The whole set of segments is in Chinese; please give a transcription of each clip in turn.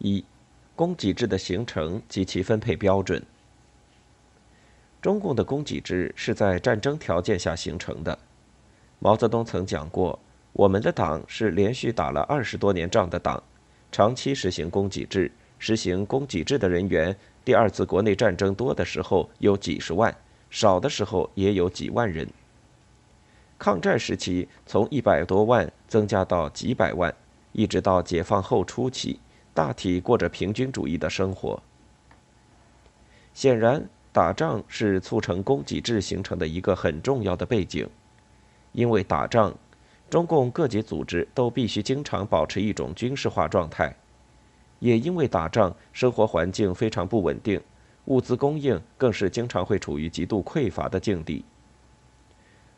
一、供给制的形成及其分配标准。中共的供给制是在战争条件下形成的。毛泽东曾讲过：“我们的党是连续打了二十多年仗的党，长期实行供给制。实行供给制的人员，第二次国内战争多的时候有几十万，少的时候也有几万人。抗战时期从一百多万增加到几百万，一直到解放后初期，大体过着平均主义的生活。显然。”打仗是促成供给制形成的一个很重要的背景，因为打仗，中共各级组织都必须经常保持一种军事化状态；也因为打仗，生活环境非常不稳定，物资供应更是经常会处于极度匮乏的境地。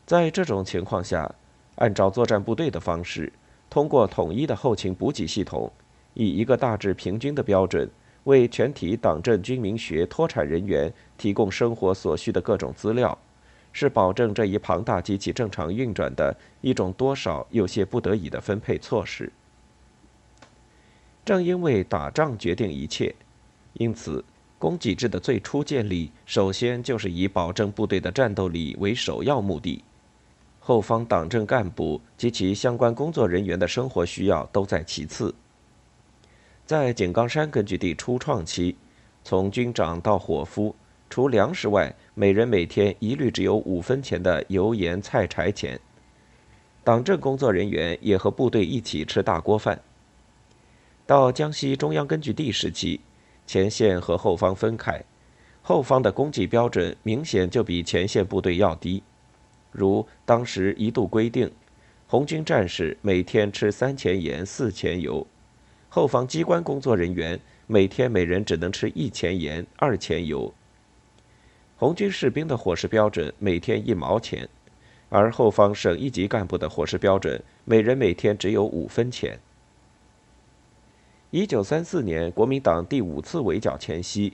在这种情况下，按照作战部队的方式，通过统一的后勤补给系统，以一个大致平均的标准。为全体党政军民学脱产人员提供生活所需的各种资料，是保证这一庞大机器正常运转的一种多少有些不得已的分配措施。正因为打仗决定一切，因此供给制的最初建立，首先就是以保证部队的战斗力为首要目的，后方党政干部及其相关工作人员的生活需要都在其次。在井冈山根据地初创期，从军长到伙夫，除粮食外，每人每天一律只有五分钱的油盐菜柴钱。党政工作人员也和部队一起吃大锅饭。到江西中央根据地时期，前线和后方分开，后方的供给标准明显就比前线部队要低。如当时一度规定，红军战士每天吃三钱盐、四钱油。后方机关工作人员每天每人只能吃一钱盐、二钱油。红军士兵的伙食标准每天一毛钱，而后方省一级干部的伙食标准每人每天只有五分钱。一九三四年国民党第五次围剿前夕，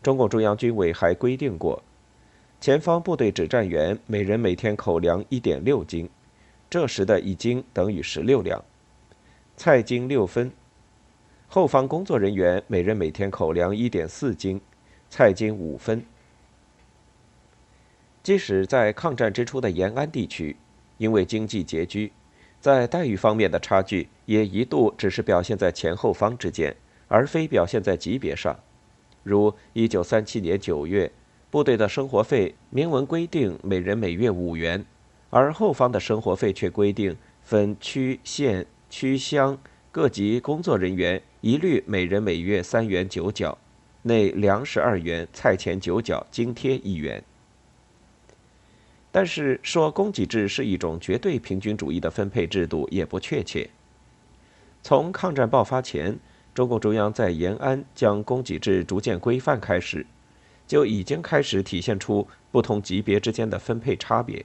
中共中央军委还规定过，前方部队指战员每人每天口粮一点六斤，这时的一斤等于十六两，菜斤六分。后方工作人员每人每天口粮一点四斤，菜斤五分。即使在抗战之初的延安地区，因为经济拮据，在待遇方面的差距也一度只是表现在前后方之间，而非表现在级别上。如一九三七年九月，部队的生活费明文规定每人每月五元，而后方的生活费却规定分区、县、区乡。各级工作人员一律每人每月三元九角，内粮食二元，菜钱九角，津贴一元。但是说供给制是一种绝对平均主义的分配制度也不确切。从抗战爆发前，中共中央在延安将供给制逐渐规范开始，就已经开始体现出不同级别之间的分配差别。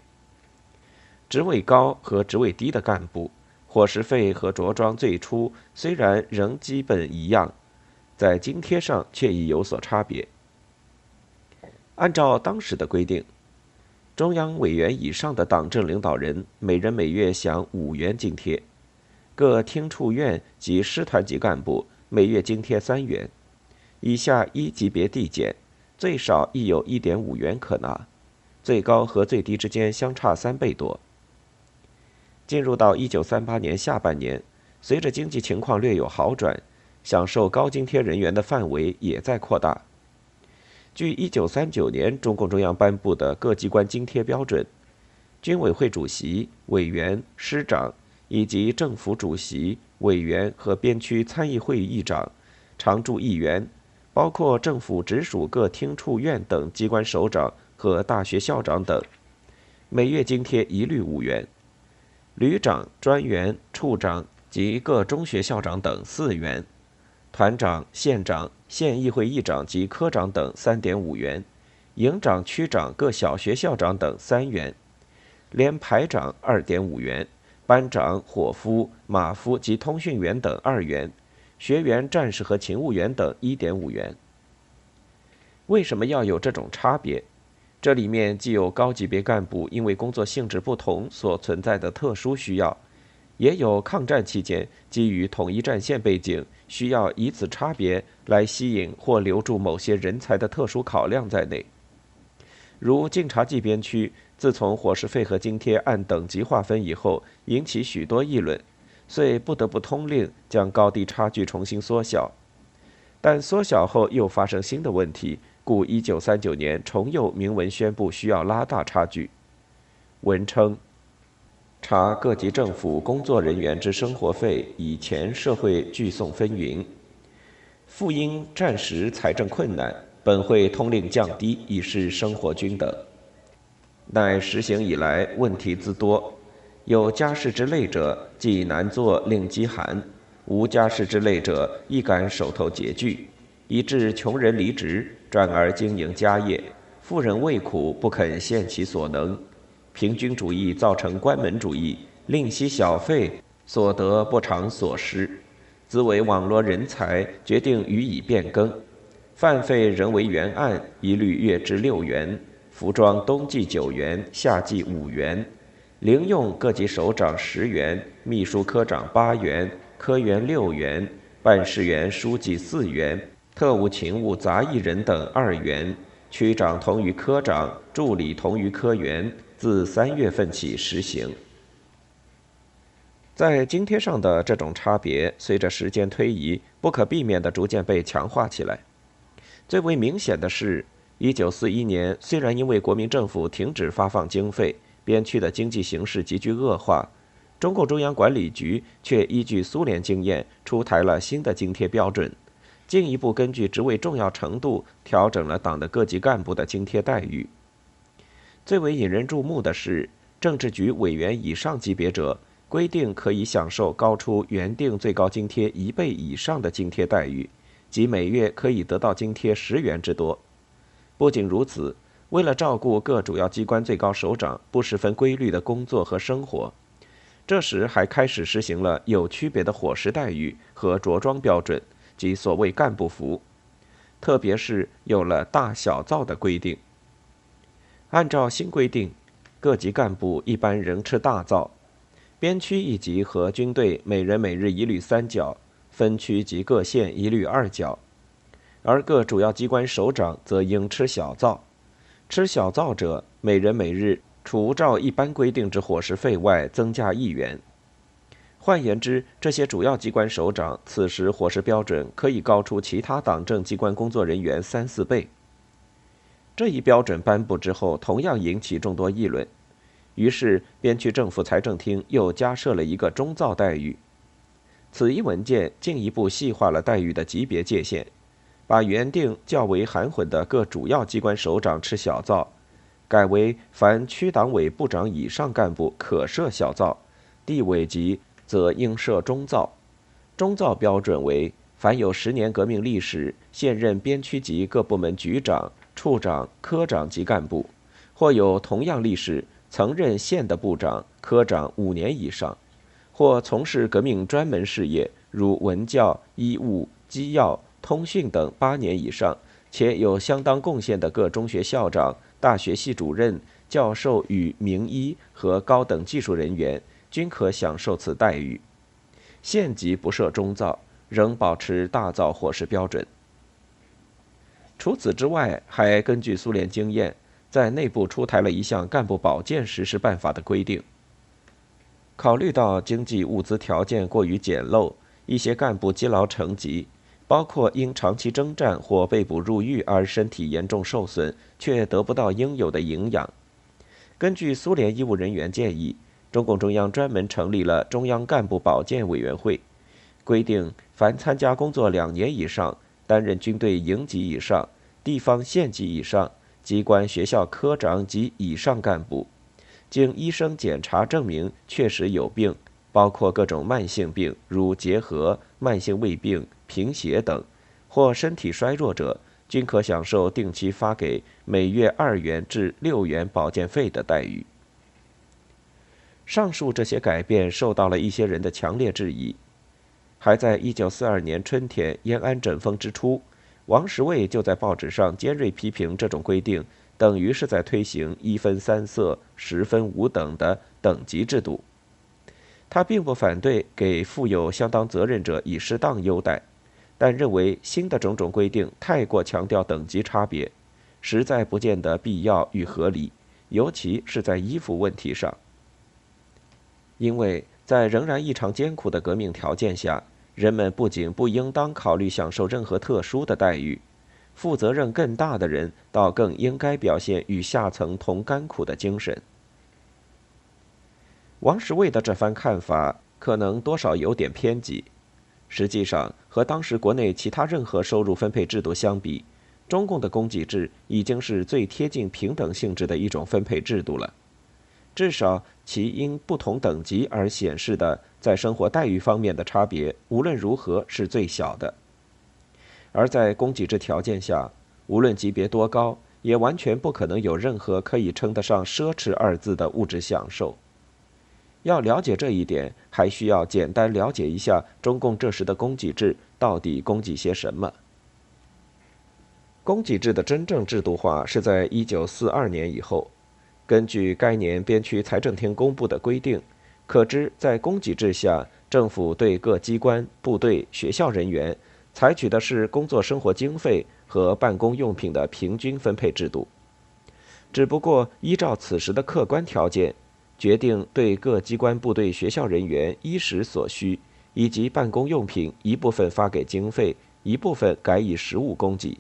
职位高和职位低的干部。伙食费和着装最初虽然仍基本一样，在津贴上却已有所差别。按照当时的规定，中央委员以上的党政领导人每人每月享五元津贴，各厅处院及师团级干部每月津贴三元，以下一级别递减，最少亦有一点五元可拿，最高和最低之间相差三倍多。进入到一九三八年下半年，随着经济情况略有好转，享受高津贴人员的范围也在扩大。据一九三九年中共中央颁布的各机关津贴标准，军委会主席、委员、师长以及政府主席、委员和边区参议会议长、常驻议员，包括政府直属各厅处院等机关首长和大学校长等，每月津贴一律五元。旅长、专员、处长及各中学校长等四元，团长、县长、县议会议长及科长等三点五元，营长、区长、各小学校长等三元，连排长二点五元，班长、伙夫、马夫及通讯员等二元，学员、战士和勤务员等一点五元。为什么要有这种差别？这里面既有高级别干部因为工作性质不同所存在的特殊需要，也有抗战期间基于统一战线背景，需要以此差别来吸引或留住某些人才的特殊考量在内。如晋察冀边区，自从伙食费和津贴按等级划分以后，引起许多议论，遂不得不通令将高低差距重新缩小。但缩小后又发生新的问题，故1939年重又明文宣布需要拉大差距。文称。查各级政府工作人员之生活费，以前社会聚讼纷纭，复因战时财政困难，本会通令降低，以示生活均等。乃实行以来，问题滋多，有家事之累者，既难作令饥寒；无家事之累者，亦感手头拮据，以致穷人离职，转而经营家业；富人畏苦，不肯献其所能。平均主义造成关门主义，吝惜小费，所得不偿所失，兹为网罗人才，决定予以变更。饭费仍为原案，一律月支六元；服装冬季九元，夏季五元；零用各级首长十元，秘书科长八元，科员六元，办事员书记四元，特务勤务杂役人等二员，区长同于科长，助理同于科员。自三月份起实行。在津贴上的这种差别，随着时间推移，不可避免地逐渐被强化起来。最为明显的是一九四一年，虽然因为国民政府停止发放经费，边区的经济形势急剧恶化，中共中央管理局却依据苏联经验，出台了新的津贴标准，进一步根据职位重要程度调整了党的各级干部的津贴待遇。最为引人注目的是，政治局委员以上级别者规定可以享受高出原定最高津贴一倍以上的津贴待遇，即每月可以得到津贴十元之多。不仅如此，为了照顾各主要机关最高首长不十分规律的工作和生活，这时还开始实行了有区别的伙食待遇和着装标准，即所谓干部服，特别是有了大小灶的规定。按照新规定，各级干部一般仍吃大灶，边区一级和军队每人每日一律三角，分区及各县一律二角，而各主要机关首长则应吃小灶。吃小灶者，每人每日除照一般规定之伙食费外，增加一元。换言之，这些主要机关首长此时伙食标准可以高出其他党政机关工作人员三四倍。这一标准颁布之后，同样引起众多议论。于是，边区政府财政厅又加设了一个中造待遇。此一文件进一步细化了待遇的级别界限，把原定较为含混的各主要机关首长吃小灶，改为凡区党委部长以上干部可设小灶，地委级则应设中灶。中灶标准为：凡有十年革命历史、现任边区级各部门局长。处长、科长级干部，或有同样历史、曾任县的部长、科长五年以上，或从事革命专门事业，如文教、医务、机要、通讯等八年以上，且有相当贡献的各中学校长、大学系主任、教授与名医和高等技术人员，均可享受此待遇。县级不设中灶，仍保持大灶伙食标准。除此之外，还根据苏联经验，在内部出台了一项干部保健实施办法的规定。考虑到经济物资条件过于简陋，一些干部积劳成疾，包括因长期征战或被捕入狱而身体严重受损却得不到应有的营养。根据苏联医务人员建议，中共中央专门成立了中央干部保健委员会，规定凡参加工作两年以上。担任军队营级以上、地方县级以上、机关学校科长及以上干部，经医生检查证明确实有病，包括各种慢性病，如结核、慢性胃病、贫血等，或身体衰弱者，均可享受定期发给每月二元至六元保健费的待遇。上述这些改变受到了一些人的强烈质疑。还在一九四二年春天，延安整风之初，王石卫就在报纸上尖锐批评这种规定，等于是在推行一分三色、十分五等的等级制度。他并不反对给负有相当责任者以适当优待，但认为新的种种规定太过强调等级差别，实在不见得必要与合理，尤其是在衣服问题上。因为在仍然异常艰苦的革命条件下，人们不仅不应当考虑享受任何特殊的待遇，负责任更大的人倒更应该表现与下层同甘苦的精神。王石卫的这番看法可能多少有点偏激。实际上，和当时国内其他任何收入分配制度相比，中共的供给制已经是最贴近平等性质的一种分配制度了。至少，其因不同等级而显示的在生活待遇方面的差别，无论如何是最小的。而在供给制条件下，无论级别多高，也完全不可能有任何可以称得上奢侈二字的物质享受。要了解这一点，还需要简单了解一下中共这时的供给制到底供给些什么。供给制的真正制度化是在一九四二年以后。根据该年边区财政厅公布的规定，可知在供给制下，政府对各机关、部队、学校人员采取的是工作生活经费和办公用品的平均分配制度。只不过依照此时的客观条件。决定对各机关、部队、学校人员衣食所需以及办公用品一部分发给经费，一部分改以实物供给，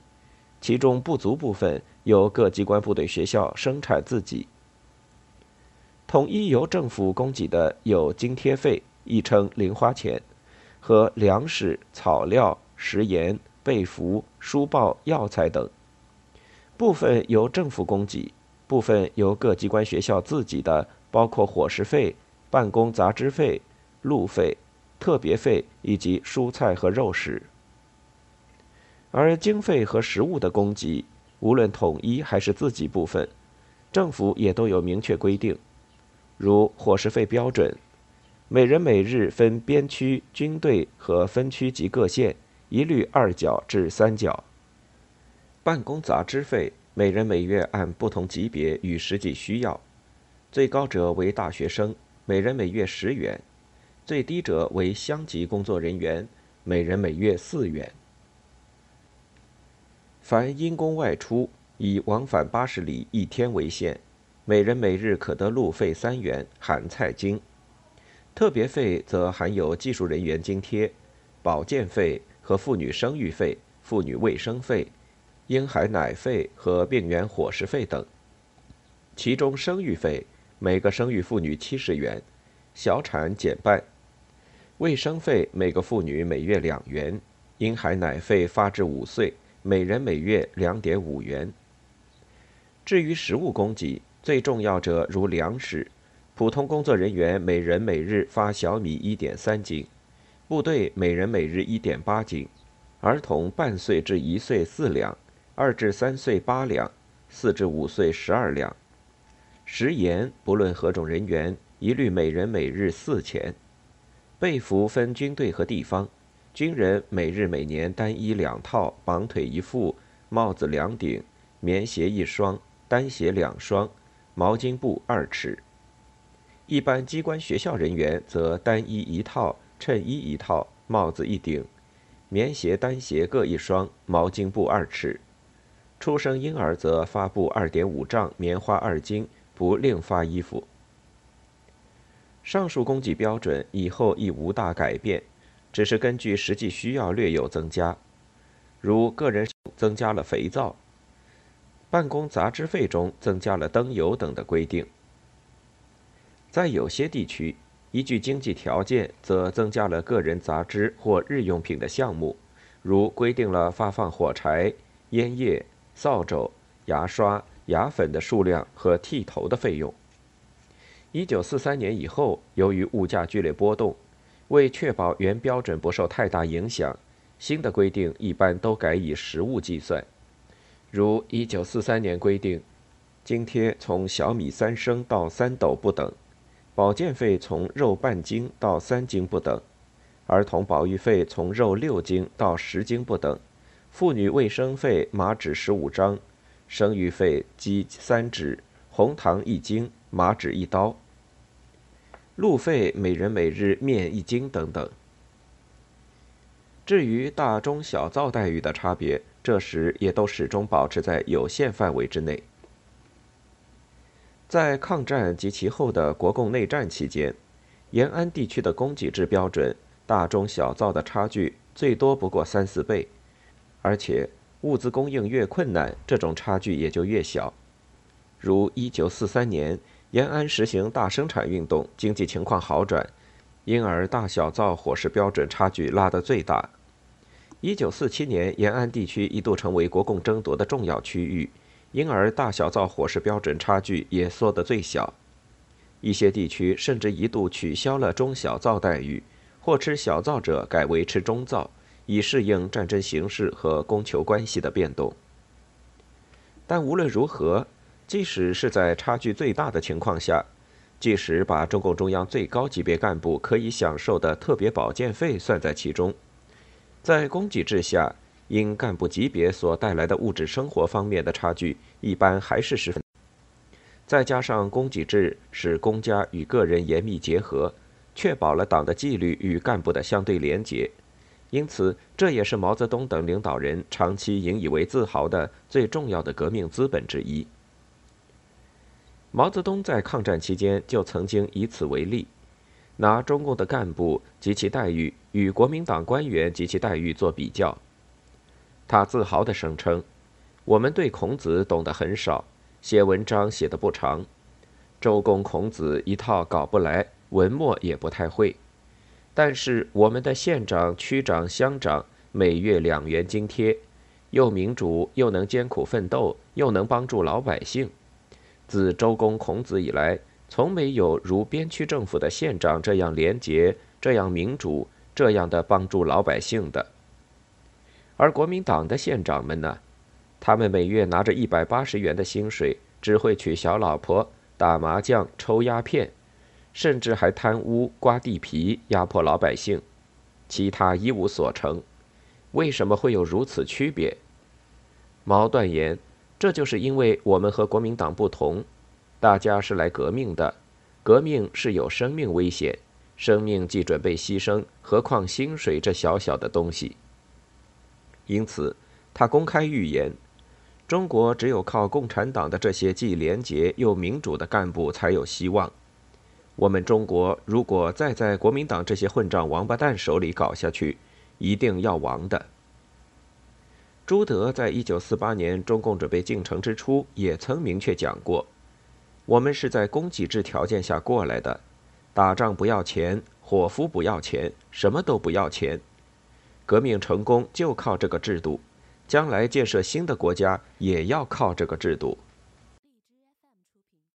其中不足部分由各机关、部队、学校生产自己。统一由政府供给的有津贴费，亦称零花钱，和粮食、草料、食盐、被服、书报、药材等；部分由政府供给，部分由各机关、学校自己的。包括伙食费、办公杂支费、路费、特别费以及蔬菜和肉食。而经费和食物的供给，无论统一还是自己部分，政府也都有明确规定。如伙食费标准，每人每日分边区、军队和分区及各县，一律二角至三角。办公杂支费，每人每月按不同级别与实际需要。最高者为大学生，每人每月十元；最低者为乡级工作人员，每人每月四元。凡因公外出，以往返八十里一天为限，每人每日可得路费三元，含菜金。特别费则含有技术人员津贴、保健费和妇女生育费、妇女卫生费、婴孩奶费和病员伙食费等。其中生育费。每个生育妇女七十元，小产减半；卫生费每个妇女每月两元；婴孩奶费发至五岁，每人每月两点五元。至于食物供给，最重要者如粮食，普通工作人员每人每日发小米一点三斤，部队每人每日一点八斤，儿童半岁至一岁四两，二至三岁八两，四至五岁十二两。食盐不论何种人员，一律每人每日四钱。被服分军队和地方，军人每日每年单衣两套，绑腿一副，帽子两顶，棉鞋一双，单鞋两双，毛巾布二尺。一般机关学校人员则单衣一套，衬衣一套，帽子一顶，棉鞋单鞋各一双，毛巾布二尺。出生婴儿则发布二点五丈，棉花二斤。不另发衣服。上述供给标准以后亦无大改变，只是根据实际需要略有增加，如个人增加了肥皂，办公杂支费中增加了灯油等的规定。在有些地区，依据经济条件，则增加了个人杂支或日用品的项目，如规定了发放火柴、烟叶、扫帚、牙刷。牙粉的数量和剃头的费用。一九四三年以后，由于物价剧烈波动，为确保原标准不受太大影响，新的规定一般都改以实物计算。如一九四三年规定，津贴从小米三升到三斗不等，保健费从肉半斤到三斤不等，儿童保育费从肉六斤到十斤不等，妇女卫生费麻纸十五张。生育费鸡三指，红糖一斤，麻纸一刀。路费每人每日面一斤等等。至于大中小灶待遇的差别，这时也都始终保持在有限范围之内。在抗战及其后的国共内战期间，延安地区的供给制标准，大中小灶的差距最多不过三四倍，而且物资供应越困难，这种差距也就越小。如1943年，延安实行大生产运动，经济情况好转，因而大小灶伙食标准差距拉得最大。1947年，延安地区一度成为国共争夺的重要区域，因而大小灶伙食标准差距也缩得最小。一些地区甚至一度取消了中小灶待遇，或吃小灶者改为吃中灶，以适应战争形势和供求关系的变动。但无论如何，即使是在差距最大的情况下，即使把中共中央最高级别干部可以享受的特别保健费算在其中，在供给制下，因干部级别所带来的物质生活方面的差距，一般还是十分。再加上供给制使公家与个人严密结合，确保了党的纪律与干部的相对廉洁，因此这也是毛泽东等领导人长期引以为自豪的最重要的革命资本之一。毛泽东在抗战期间就曾经以此为例，拿中共的干部及其待遇与国民党官员及其待遇做比较。他自豪地声称：“我们对孔子懂得很少，写文章写得不长，周公孔子一套搞不来，文墨也不太会。但是我们的县长、区长、乡长每月两元津贴，又民主，又能艰苦奋斗，又能帮助老百姓。”自周公孔子以来，从没有如边区政府的县长这样廉洁、这样民主、这样的帮助老百姓的。而国民党的县长们呢？他们每月拿着一百八十元的薪水，只会娶小老婆、打麻将、抽鸦片，甚至还贪污、刮地皮、压迫老百姓，其他一无所成。为什么会有如此区别？毛断言。这就是因为我们和国民党不同，大家是来革命的，革命是有生命危险，生命既准备牺牲，何况薪水这小小的东西。因此，他公开预言，中国只有靠共产党的这些既廉洁又民主的干部才有希望。我们中国如果再在国民党这些混账王八蛋手里搞下去，一定要亡的。朱德在一九四八年中共准备进城之初，也曾明确讲过：“我们是在供给制条件下过来的，打仗不要钱，伙夫不要钱，什么都不要钱。革命成功就靠这个制度，将来建设新的国家也要靠这个制度。”